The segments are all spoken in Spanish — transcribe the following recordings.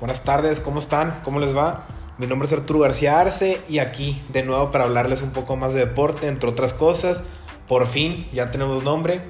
Buenas tardes, ¿cómo están? ¿Cómo les va? Mi nombre es Arturo García Arce y aquí de nuevo para hablarles un poco más de deporte, entre otras cosas. Por fin ya tenemos nombre.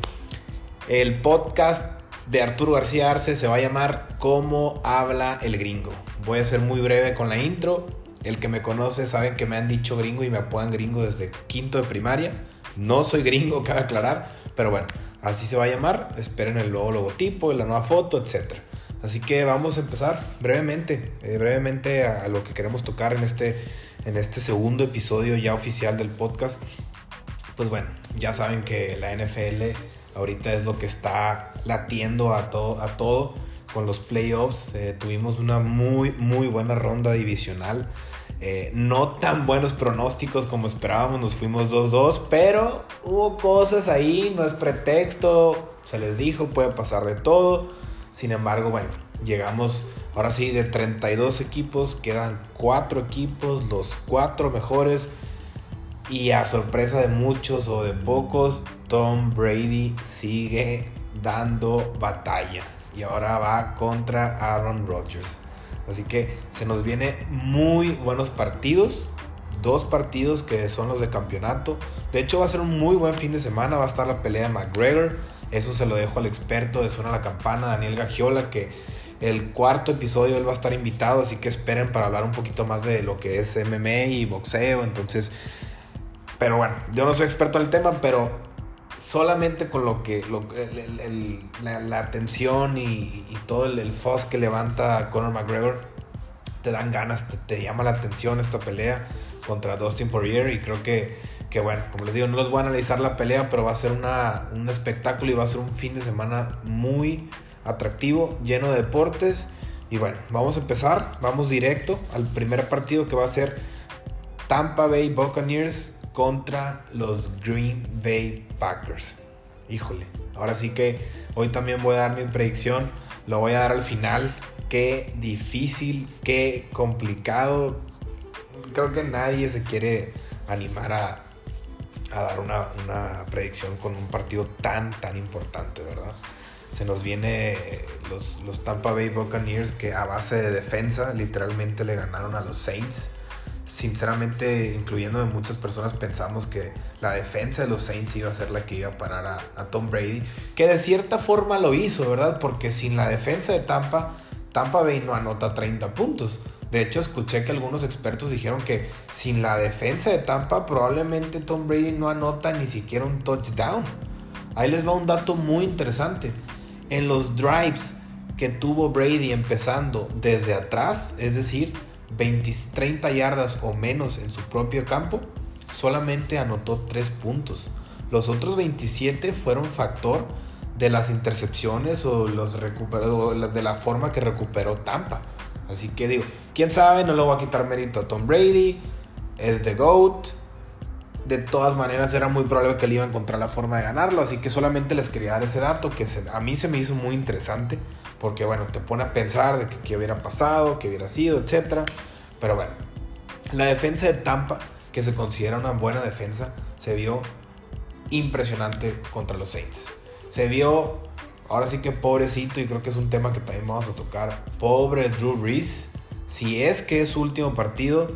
El podcast de Arturo García Arce se va a llamar ¿Cómo habla el gringo? Voy a ser muy breve con la intro. El que me conoce saben que me han dicho gringo y me apodan gringo desde quinto de primaria. No soy gringo, cabe aclarar, pero bueno, así se va a llamar. Esperen el nuevo logotipo, la nueva foto, etc. Así que vamos a empezar brevemente, eh, brevemente a, lo que queremos tocar en este, en este segundo episodio ya oficial del podcast. Pues bueno, ya saben que la NFL ahorita es lo que está latiendo a todo, a todo con los playoffs. Eh, tuvimos una muy, muy buena ronda divisional. Eh, no tan buenos pronósticos como esperábamos, nos fuimos 2-2, pero hubo cosas ahí, no es pretexto, se les dijo, puede pasar de todo. Sin embargo, bueno, llegamos ahora sí de 32 equipos, quedan 4 equipos, los 4 mejores. Y a sorpresa de muchos o de pocos, Tom Brady sigue dando batalla. Y ahora va contra Aaron Rodgers. Así que se nos viene muy buenos partidos. Dos partidos que son los de campeonato. De hecho va a ser un muy buen fin de semana. Va a estar la pelea de McGregor. Eso se lo dejo al experto de Suena la Campana, Daniel Gagiola, que el cuarto episodio él va a estar invitado. Así que esperen para hablar un poquito más de lo que es MMA y boxeo. Entonces, pero bueno, yo no soy experto en el tema, pero solamente con lo que la, la, atención y, todo el, fuzz que levanta Conor McGregor te dan ganas, te, llama la atención esta pelea contra Dustin Poirier y creo que, que bueno, como les digo, no los voy a analizar la pelea, pero va a ser una, un espectáculo y va a ser un fin de semana muy atractivo, lleno de deportes y bueno, vamos a empezar, vamos directo al primer partido que va a ser Tampa Bay Buccaneers contra los Green Bay Packers. Híjole, ahora sí que hoy también voy a dar mi predicción, lo voy a dar al final. Qué difícil, qué complicado. Creo que nadie se quiere animar a, dar una, predicción con un partido tan, tan importante, ¿verdad? Se nos viene los, los Tampa Bay Buccaneers que a base de defensa literalmente le ganaron a los Saints sinceramente, incluyendo de muchas personas, pensamos que la defensa de los Saints iba a ser la que iba a parar a, Tom Brady, que de cierta forma lo hizo, ¿verdad? Porque sin la defensa de Tampa, Tampa Bay no anota 30 puntos. De hecho, escuché que algunos expertos dijeron que sin la defensa de Tampa, probablemente Tom Brady no anota ni siquiera un touchdown. Ahí les va un dato muy interesante. En los drives que tuvo Brady empezando desde atrás, es decir, 20, 30 yardas o menos en su propio campo, solamente anotó 3 puntos. Los otros 27 fueron factor de las intercepciones o los recuperó, de la forma que recuperó Tampa. Así que digo, quién sabe, no le voy a quitar mérito a Tom Brady, es The GOAT. De todas maneras, era muy probable que él iba a encontrar la forma de ganarlo. Así que solamente les quería dar ese dato que a mí se me hizo muy interesante. Porque, bueno, te pone a pensar de qué hubiera pasado, qué hubiera sido, etc. Pero bueno, la defensa de Tampa, que se considera una buena defensa, se vio impresionante contra los Saints. Se vio, ahora sí que pobrecito, y creo que es un tema que también vamos a tocar. Pobre Drew Brees. Si es que es su último partido,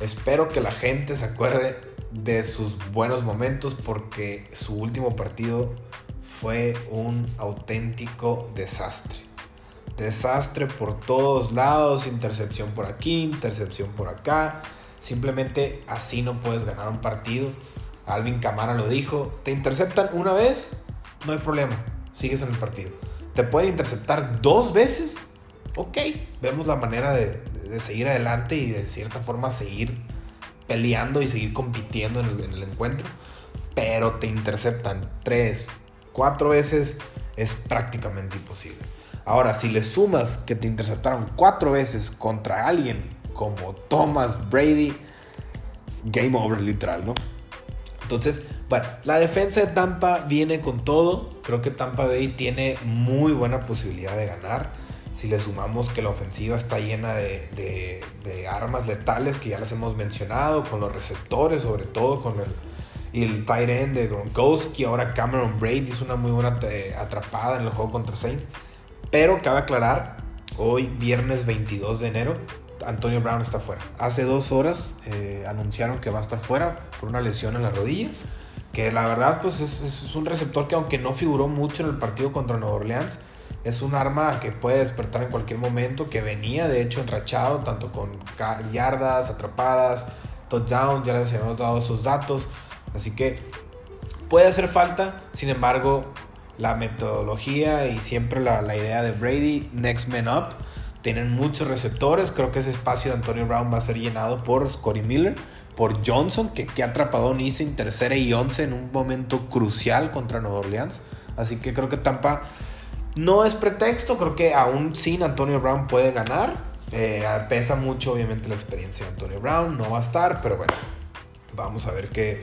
espero que la gente se acuerde de sus buenos momentos porque su último partido fue un auténtico desastre. Desastre por todos lados, intercepción por aquí, intercepción por acá. Simplemente así no puedes ganar un partido. Alvin Camara lo dijo, te interceptan una vez, no hay problema, sigues en el partido. Te pueden interceptar dos veces, ok, vemos la manera de, de seguir adelante y de cierta forma seguir peleando y seguir compitiendo en el, en el encuentro. Pero te interceptan tres, cuatro veces, es prácticamente imposible. Ahora, si le sumas que te interceptaron cuatro veces contra alguien como Thomas Brady, game over literal, ¿no? Entonces, bueno, la defensa de Tampa viene con todo. Creo que Tampa Bay tiene muy buena posibilidad de ganar. Si le sumamos que la ofensiva está llena de, armas letales que ya las hemos mencionado, con los receptores, sobre todo con el, el tight end de Gronkowski, ahora Cameron Brady hizo una muy buena atrapada en el juego contra Saints. Pero cabe aclarar, Hoy, viernes 22 de enero, Antonio Brown está fuera. Hace dos horas eh, anunciaron que va a estar fuera por una lesión en la rodilla. Que la verdad, pues es, un receptor que aunque no figuró mucho en el partido contra Nueva Orleans, es un arma que puede despertar en cualquier momento, que venía de hecho enrachado, tanto con yardas, atrapadas, touchdown, ya les hemos dado esos datos. Así que puede hacer falta, sin embargo, la metodología y siempre la, la idea de Brady, next man up, tienen muchos receptores. Creo que ese espacio de Antonio Brown va a ser llenado por Scotty Miller, por Johnson, que, que ha atrapado a en tercera y once en un momento crucial contra Nueva Orleans. Así que creo que Tampa no es pretexto. Creo que aún sin Antonio Brown puede ganar. Eh, pesa mucho, obviamente, la experiencia de Antonio Brown. No va a estar, pero bueno, vamos a ver qué,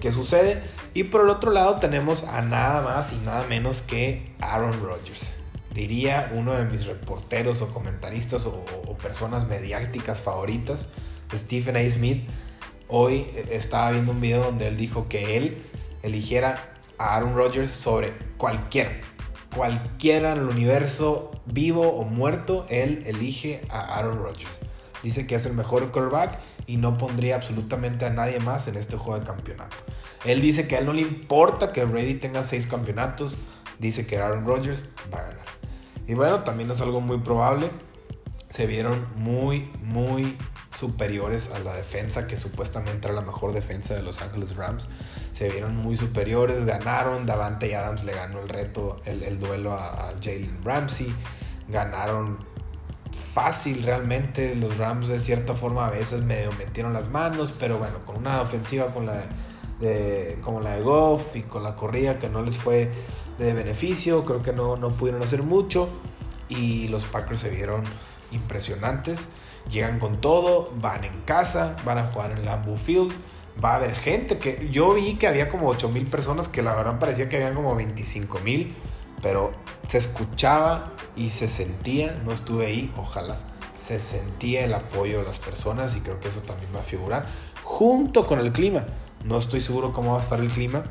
qué, sucede. Y por el otro lado, tenemos a nada más y nada menos que Aaron Rodgers diría uno de mis reporteros o comentaristas o, personas mediáticas favoritas, Stephen A. Smith, hoy estaba viendo un video donde él dijo que él eligiera a Aaron Rodgers sobre cualquiera, cualquiera en el universo vivo o muerto, él elige a Aaron Rodgers. Dice que es el mejor quarterback y no pondría absolutamente a nadie más en este juego de campeonato. Él dice que a él no le importa que Brady tenga seis campeonatos, dice que Aaron Rodgers va a ganar. Y bueno, también es algo muy probable. Se vieron muy, muy superiores a la defensa, que supuestamente era la mejor defensa de Los Angeles Rams. Se vieron muy superiores, ganaron. Davante Adams le ganó el reto, el, duelo a, Jalen Ramsey. Ganaron fácil realmente. Los Rams de cierta forma a veces medio metieron las manos, pero bueno, con una ofensiva con la de, como la de Goff y con la corrida que no les fue de beneficio, creo que no, no pudieron hacer mucho y los Packers se vieron impresionantes. Llegan con todo, van en casa, van a jugar en Lambeau Field. Va a haber gente que yo vi que había como 8 mil personas, que la verdad parecía que habían como 25 mil, pero se escuchaba y se sentía, no estuve ahí, ojalá, se sentía el apoyo de las personas y creo que eso también va a figurar junto con el clima. No estoy seguro cómo va a estar el clima,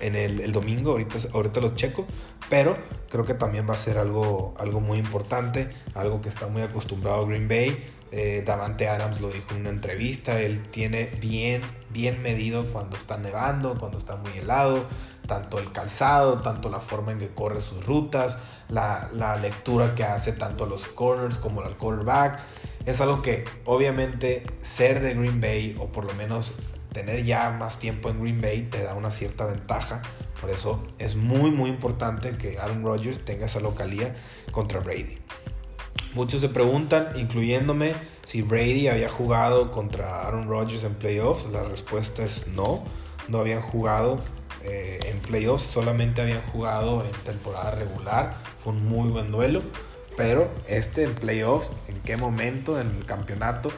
en el, domingo, ahorita, ahorita lo checo, pero creo que también va a ser algo, algo muy importante, algo que está muy acostumbrado Green Bay. Eh, Davante Adams lo dijo en una entrevista, él tiene bien, bien medido cuando está nevando, cuando está muy helado, tanto el calzado, tanto la forma en que corre sus rutas, la, la lectura que hace tanto los corners como al quarterback. Es algo que obviamente ser de Green Bay o por lo menos tener ya más tiempo en Green Bay te da una cierta ventaja. Por eso es muy, muy importante que Aaron Rodgers tenga esa localía contra Brady. Muchos se preguntan, incluyéndome, si Brady había jugado contra Aaron Rodgers en playoffs. La respuesta es no, no habían jugado eh, en playoffs, solamente habían jugado en temporada regular. Fue un muy buen duelo, pero este en playoffs, en qué momento en el campeonato,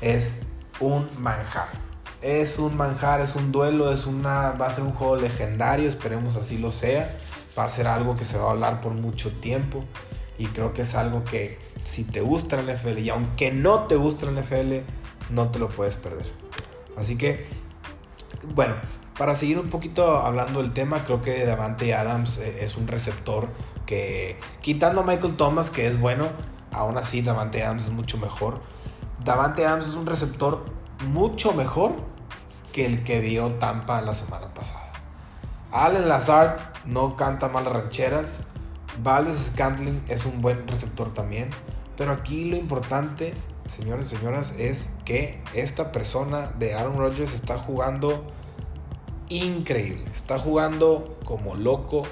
es un manjar es un manjar, es un duelo, es una, va a ser un juego legendario, esperemos así lo sea. Va a ser algo que se va a hablar por mucho tiempo y creo que es algo que si te gusta el NFL y aunque no te gusta el NFL, no te lo puedes perder. Así que, bueno, para seguir un poquito hablando del tema, creo que Davante Adams eh, es un receptor que, quitando a Michael Thomas, que es bueno, aún así Davante Adams es mucho mejor. Davante Adams es un receptor mucho mejor que el que vio Tampa la semana pasada. Allen Lazard no canta malas rancheras. Valdez Scantling es un buen receptor también. Pero aquí lo importante, señores y señoras, es que esta persona de Aaron Rodgers está jugando increíble. Está jugando como loco.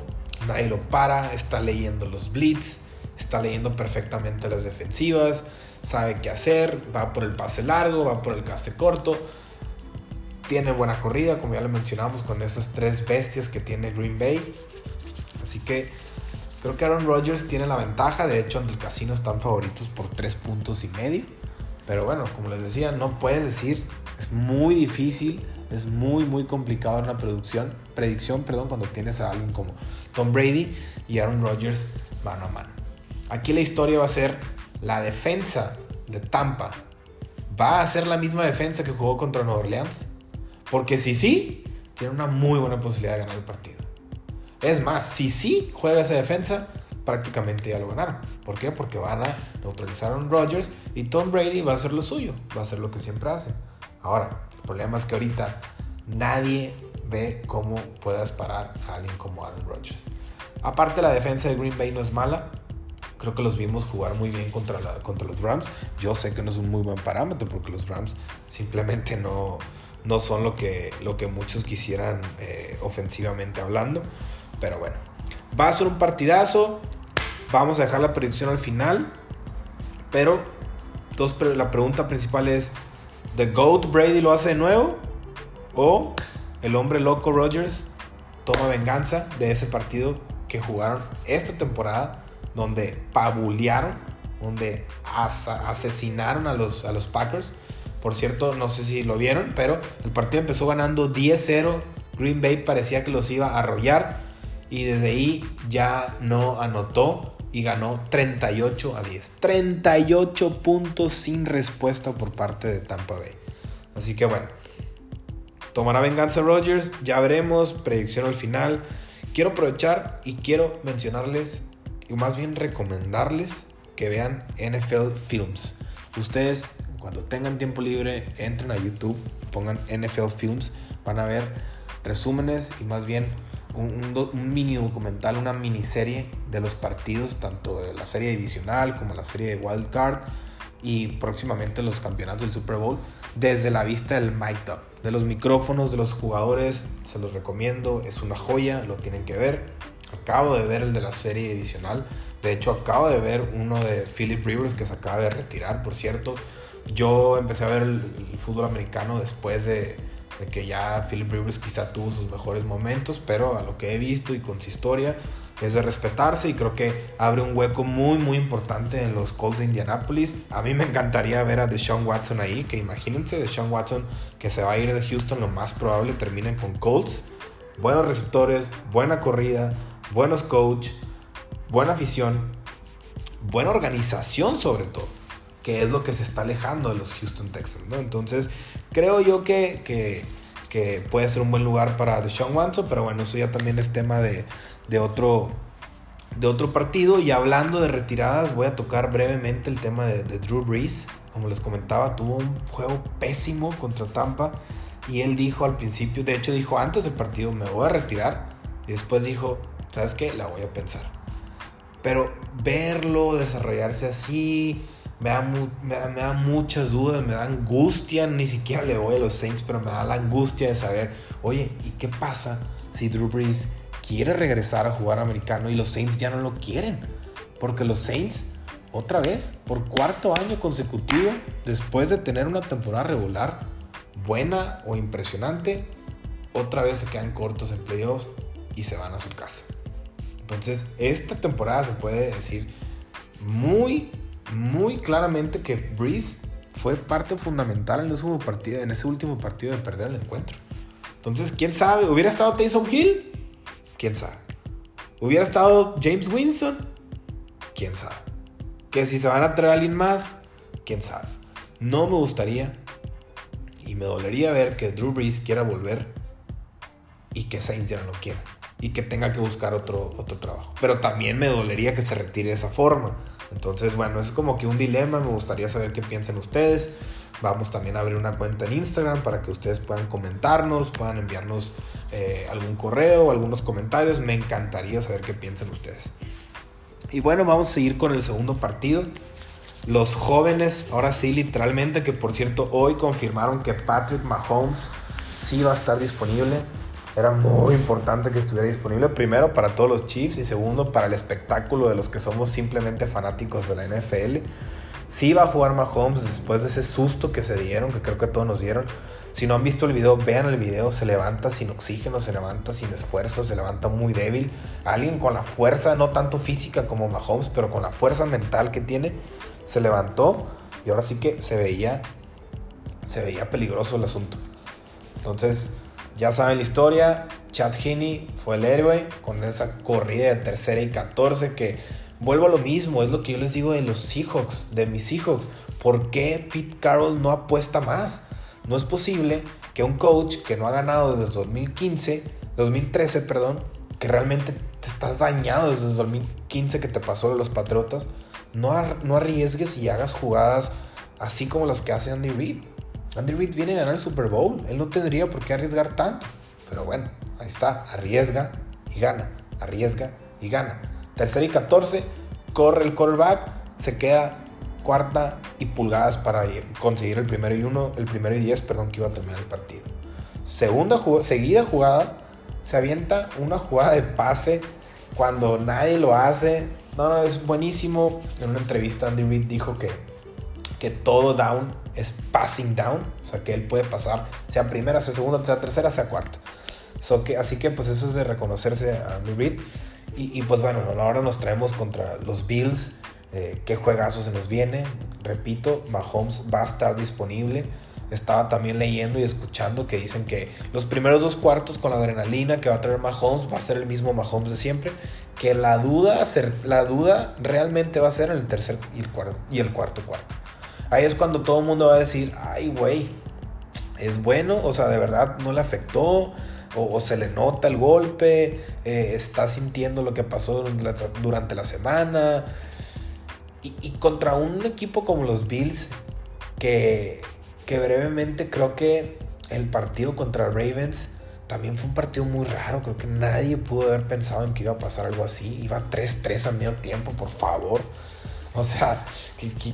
Nadie lo para. Está leyendo los blitz. Está leyendo perfectamente las defensivas. Sabe qué hacer. Va por el pase largo. Va por el pase corto tiene buena corrida, como ya lo mencionamos, con esas tres bestias que tiene Green Bay. Así que creo que Aaron Rodgers tiene la ventaja. De hecho, ante el casino están favoritos por tres puntos y medio. Pero bueno, como les decía, no puedes decir. Es muy difícil, es muy, muy complicado una producción, predicción perdón, cuando tienes a alguien como Tom Brady y Aaron Rodgers mano a mano. Aquí la historia va a ser la defensa de Tampa. ¿Va a ser la misma defensa que jugó contra Nueva Orleans? Porque si sí, tiene una muy buena posibilidad de ganar el partido. Es más, si sí juega esa defensa, prácticamente ya lo ganaron. ¿Por qué? Porque van a neutralizar a Rodgers y Tom Brady va a hacer lo suyo, va a hacer lo que siempre hace. Ahora, el problema es que ahorita nadie ve cómo puedas parar a alguien como Aaron Rodgers. Aparte, la defensa de Green Bay no es mala. Creo que los vimos jugar muy bien contra, contra los Rams. Yo sé que no es un muy buen parámetro porque los Rams simplemente no, no son lo que, lo que muchos quisieran eh, ofensivamente hablando. Pero bueno, va a ser un partidazo. Vamos a dejar la predicción al final. Pero dos, la pregunta principal es, ¿The GOAT Brady lo hace de nuevo? ¿O el hombre loco Rogers toma venganza de ese partido que jugaron esta temporada, donde pabulearon, donde asesinaron a los, a los Packers. Por cierto, no sé si lo vieron, pero el partido empezó ganando 10-0. Green Bay parecía que los iba a arrollar y desde ahí ya no anotó y ganó 38 a 10. 38 puntos sin respuesta por parte de Tampa Bay. Así que bueno, tomará venganza Rogers, ya veremos, predicción al final. Quiero aprovechar y quiero mencionarles, y más bien recomendarles que vean NFL Films. Ustedes, cuando tengan tiempo libre, entren a YouTube pongan NFL Films. Van a ver resúmenes y más bien un, mini documental, una miniserie de los partidos, tanto de la serie divisional como la serie de Wild Card y próximamente los campeonatos del Super Bowl desde la vista del mic up, de los micrófonos de los jugadores, se los recomiendo, es una joya, lo tienen que ver. Acabo de ver el de la serie divisional, de hecho acabo de ver uno de Philip Rivers que se acaba de retirar, por cierto. Yo empecé a ver el, fútbol americano después de, que ya Philip Rivers quizá tuvo sus mejores momentos, pero a lo que he visto y con su historia, es de respetarse y creo que abre un hueco muy muy importante en los Colts de Indianapolis. A mí me encantaría ver a Deshaun Watson ahí, que imagínense Deshaun Watson que se va a ir de Houston, lo más probable terminen con Colts. Buenos receptores, buena corrida, buenos coach, buena afición, buena organización sobre todo, que es lo que se está alejando de los Houston Texans, ¿no? Entonces, creo yo que, que, puede ser un buen lugar para Deshaun Watson, pero bueno, eso ya también es tema de de otro, de otro partido. Y hablando de retiradas, voy a tocar brevemente el tema de, Drew Brees. Como les comentaba, tuvo un juego pésimo contra Tampa. Y él dijo al principio, de hecho dijo antes del partido, me voy a retirar. Y después dijo, ¿sabes qué? La voy a pensar. Pero verlo desarrollarse así, me da, me, da, muchas dudas, me da angustia. Ni siquiera le voy a los Saints, pero me da la angustia de saber, oye, ¿y qué pasa si Drew Brees quiere regresar a jugar americano y los Saints ya no lo quieren. Porque los Saints, otra vez, por cuarto año consecutivo, después de tener una temporada regular buena o impresionante, otra vez se quedan cortos en playoffs y se van a su casa. Entonces, esta temporada se puede decir muy, muy claramente que Breeze fue parte fundamental en ese último partido, en ese último partido de perder el encuentro. Entonces, quién sabe, hubiera estado Taysom Hill, ¿Quién sabe? ¿Hubiera estado James Winston? ¿Quién sabe? Que si se van a traer a alguien más, ¿quién sabe? No me gustaría y me dolería ver que Drew Brees quiera volver y que Saints ya no lo quiera y que tenga que buscar otro, otro trabajo. Pero también me dolería que se retire de esa forma. Entonces, bueno, es como que un dilema. Me gustaría saber qué piensan ustedes. Vamos también a abrir una cuenta en Instagram para que ustedes puedan comentarnos, puedan enviarnos eh, algún correo, algunos comentarios. Me encantaría saber qué piensan ustedes. Y bueno, vamos a seguir con el segundo partido. Los jóvenes, ahora sí, literalmente, que por cierto, hoy confirmaron que Patrick Mahomes sí va a estar disponible. Era muy importante que estuviera disponible, primero para todos los Chiefs y segundo para el espectáculo de los que somos simplemente fanáticos de la NFL. Sí va a jugar Mahomes después de ese susto que se dieron, que creo que todos nos dieron. Si no han visto el video, vean el video. Se levanta sin oxígeno, se levanta sin esfuerzo, se levanta muy débil. Alguien con la fuerza, no tanto física como Mahomes, pero con la fuerza mental que tiene, se levantó y ahora sí que se veía, se veía peligroso el asunto. Entonces, ya saben la historia. Chad Heaney fue el héroe con esa corrida de tercera y 14 que vuelvo a lo mismo, es lo que yo les digo de los Seahawks, de mis Seahawks. ¿Por qué Pete Carroll no apuesta más? No es posible que un coach que no ha ganado desde 2015, 2013, perdón, que realmente te estás dañado desde el 2015 que te pasó de los Patriotas. No, no arriesgues y hagas jugadas así como las que hace Andy Reid. Andy Reid viene a ganar el Super Bowl. Él no tendría por qué arriesgar tanto. Pero bueno, ahí está. Arriesga y gana. Arriesga y gana. Tercera y 14. Corre el quarterback. Se queda cuarta y pulgadas para conseguir el primero y uno, el primero y diez, perdón, que iba a terminar el partido. Segunda seguida jugada, se avienta una jugada de pase cuando nadie lo hace. No, no, es buenísimo. En una entrevista Andy Reid dijo que, que todo down es passing down, o sea que él puede pasar, sea primera, sea segunda, sea tercera, sea cuarta. así que pues eso es de reconocerse a Andy Reid. Y, pues bueno, ahora nos traemos contra los Bills eh, qué juegazo se nos viene. Repito, Mahomes va a estar disponible. Estaba también leyendo y escuchando que dicen que los primeros dos cuartos con la adrenalina que va a traer Mahomes va a ser el mismo Mahomes de siempre. Que la duda, la duda realmente va a ser en el tercer y el cuarto cuarto. Ahí es cuando todo el mundo va a decir, ay, güey, es bueno, o sea, de verdad no le afectó. O, se le nota el golpe, eh, está sintiendo lo que pasó durante la semana, y, contra un equipo como los Bills, que, que brevemente creo que el partido contra Ravens también fue un partido muy raro. Creo que nadie pudo haber pensado en que iba a pasar algo así. Iba 3-3 a medio tiempo, por favor. O sea,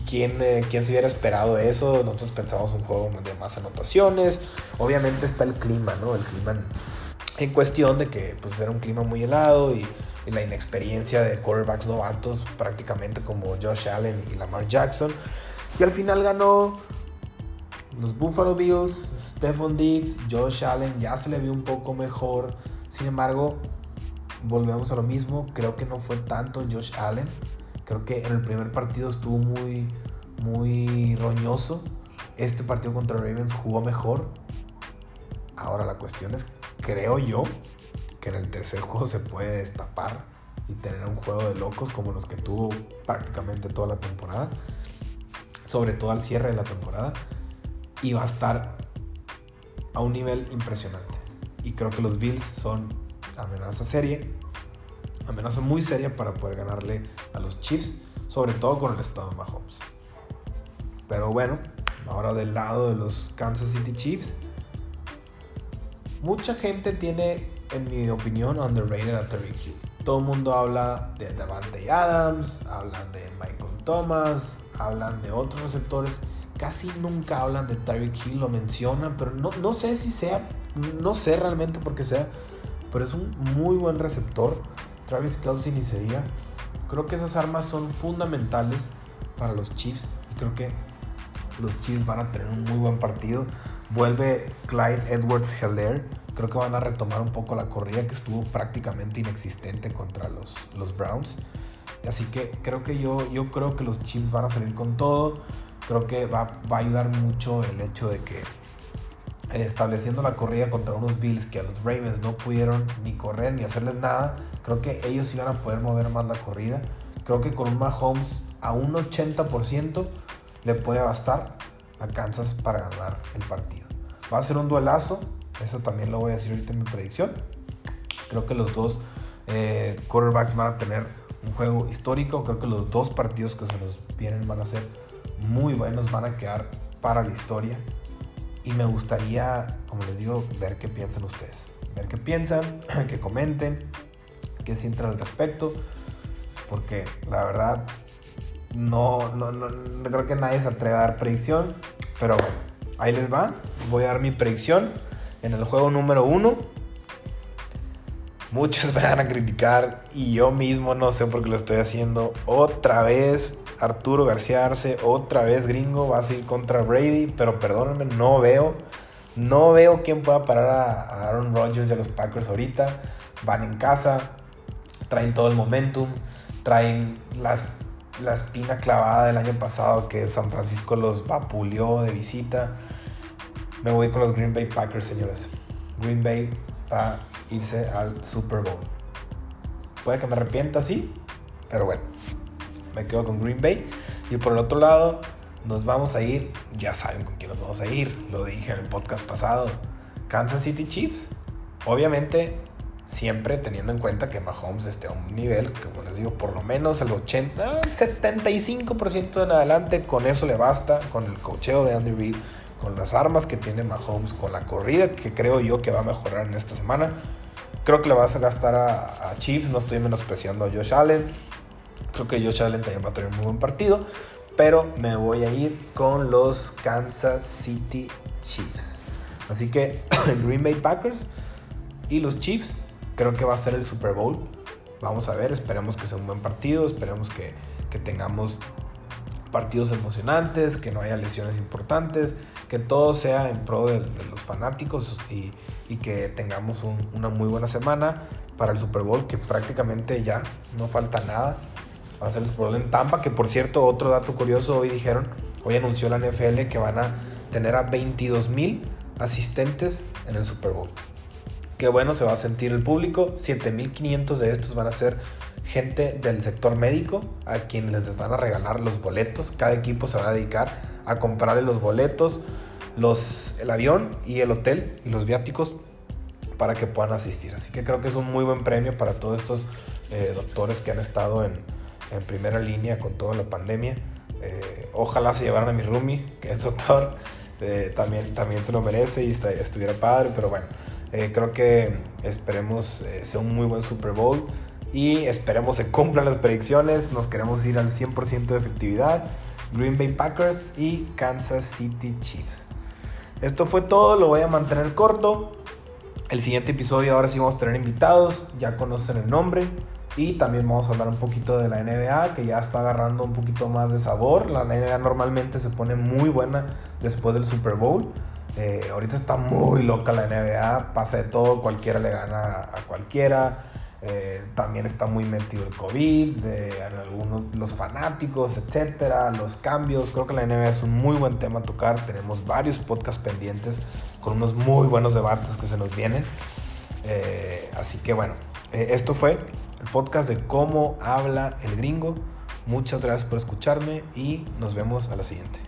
¿quién, eh, ¿quién se hubiera esperado eso? Nosotros pensamos un juego de más anotaciones. Obviamente está el clima, ¿no? El clima en, cuestión de que pues, era un clima muy helado y la inexperiencia de quarterbacks novatos, prácticamente como Josh Allen y Lamar Jackson. Y al final ganó los Buffalo Bills, Stephon Diggs, Josh Allen, ya se le vio un poco mejor. Sin embargo, volvemos a lo mismo. Creo que no fue tanto Josh Allen. Creo que en el primer partido estuvo muy, muy roñoso. Este partido contra Ravens jugó mejor. Ahora la cuestión es, creo yo, en el tercer juego se puede destapar y tener un juego de locos como los que tuvo prácticamente toda la temporada, sobre todo al cierre de la temporada, y va a estar a un nivel impresionante. Y creo que los Bills son amenaza seria, amenaza muy seria para poder ganarle a los Chiefs, sobre todo con el estado de Mahomes. Pero bueno, ahora del lado de los Kansas City Chiefs, mucha gente tiene en mi opinión, underrated a Terry Hill. Todo el mundo habla de Davante Adams, hablan de Michael Thomas, hablan de otros receptores. Casi nunca hablan de Tyreek Hill, lo mencionan, pero no, no sé si sea, no sé realmente por qué sea, pero es un muy buen receptor. Travis Kelsey ni se diga. Creo que esas armas son fundamentales para los Chiefs y creo que los Chiefs van a tener un muy buen partido. Vuelve Clyde Edwards Heller Creo que van a retomar un poco la corrida que estuvo prácticamente inexistente contra los, los Browns. Así que creo que yo, yo creo que los Chiefs van a salir con todo. Creo que va, va a ayudar mucho el hecho de que eh, estableciendo la corrida contra unos Bills que a los Ravens no pudieron ni correr ni hacerles nada, creo que ellos iban a poder mover más la corrida. Creo que con un Mahomes a un 80% le puede bastar a Kansas para ganar el partido. Va a ser un duelazo. Eso también lo voy a decir ahorita en mi predicción. Creo que los dos eh, quarterbacks van a tener un juego histórico. Creo que los dos partidos que se nos vienen van a ser muy buenos, van a quedar para la historia. Y me gustaría, como les digo, ver qué piensan ustedes. Ver qué piensan, que comenten, qué sienten al respecto. Porque la verdad, no, no, no, no creo que nadie se atreva a dar predicción. Pero ahí les va. Voy a dar mi predicción en el juego número uno. Muchos me van a criticar y yo mismo no sé por qué lo estoy haciendo. Otra vez Arturo García Arce, otra vez gringo, va a ir contra Brady, pero perdónenme, no veo. No veo quién pueda parar a Aaron Rodgers y a los Packers ahorita. Van en casa, traen todo el momentum, traen las, la espina clavada del año pasado que San Francisco los vapuleó de visita. Me voy con los Green Bay Packers, señores. Green Bay va a irse al Super Bowl. Puede que me arrepienta, sí, pero bueno, me quedo con Green Bay. Y por el otro lado, nos vamos a ir, ya saben con quién nos vamos a ir, lo dije en el podcast pasado, Kansas City Chiefs. Obviamente, siempre teniendo en cuenta que Mahomes esté a un nivel, que como les digo, por lo menos el 80, 75% en adelante, con eso le basta, con el cocheo de Andy Reid, con las armas que tiene Mahomes, con la corrida que creo yo que va a mejorar en esta semana. Creo que le vas a gastar a, a Chiefs, no estoy menospreciando a Josh Allen. Creo que Josh Allen también va a tener un muy buen partido, pero me voy a ir con los Kansas City Chiefs. Así que Green Bay Packers y los Chiefs creo que va a ser el Super Bowl. Vamos a ver, esperemos que sea un buen partido, esperemos que, que tengamos partidos emocionantes, que no haya lesiones importantes, que todo sea en pro de, los fanáticos y, y que tengamos un, una muy buena semana para el Super Bowl, que prácticamente ya no falta nada. Va a ser el Super Bowl en Tampa, que por cierto, otro dato curioso, hoy dijeron, hoy anunció la NFL que van a tener a 22 mil asistentes en el Super Bowl. Qué bueno se va a sentir el público. 7500 de estos van a ser gente del sector médico a quienes les van a regalar los boletos. Cada equipo se va a dedicar a comprarle los boletos, los, el avión y el hotel y los viáticos para que puedan asistir. Así que creo que es un muy buen premio para todos estos eh, doctores que han estado en, en, primera línea con toda la pandemia. Eh, ojalá se llevaran a mi roomie, que es doctor. Eh, también, también se lo merece y estuviera padre, pero bueno. Eh, creo que esperemos eh, sea un muy buen Super Bowl y esperemos se cumplan las predicciones. Nos queremos ir al 100% de efectividad. Green Bay Packers y Kansas City Chiefs. Esto fue todo, lo voy a mantener corto. El siguiente episodio ahora sí vamos a tener invitados, ya conocen el nombre. Y también vamos a hablar un poquito de la NBA, que ya está agarrando un poquito más de sabor. La NBA normalmente se pone muy buena después del Super Bowl. Eh, ahorita está muy loca la NBA, pasa de todo, cualquiera le gana a cualquiera. Eh, también está muy metido el COVID, algunos los fanáticos, etcétera, los cambios. Creo que la NBA es un muy buen tema a tocar. Tenemos varios podcasts pendientes con unos muy buenos debates que se nos vienen. Eh, así que bueno, esto fue el podcast de cómo habla el gringo. Muchas gracias por escucharme y nos vemos a la siguiente.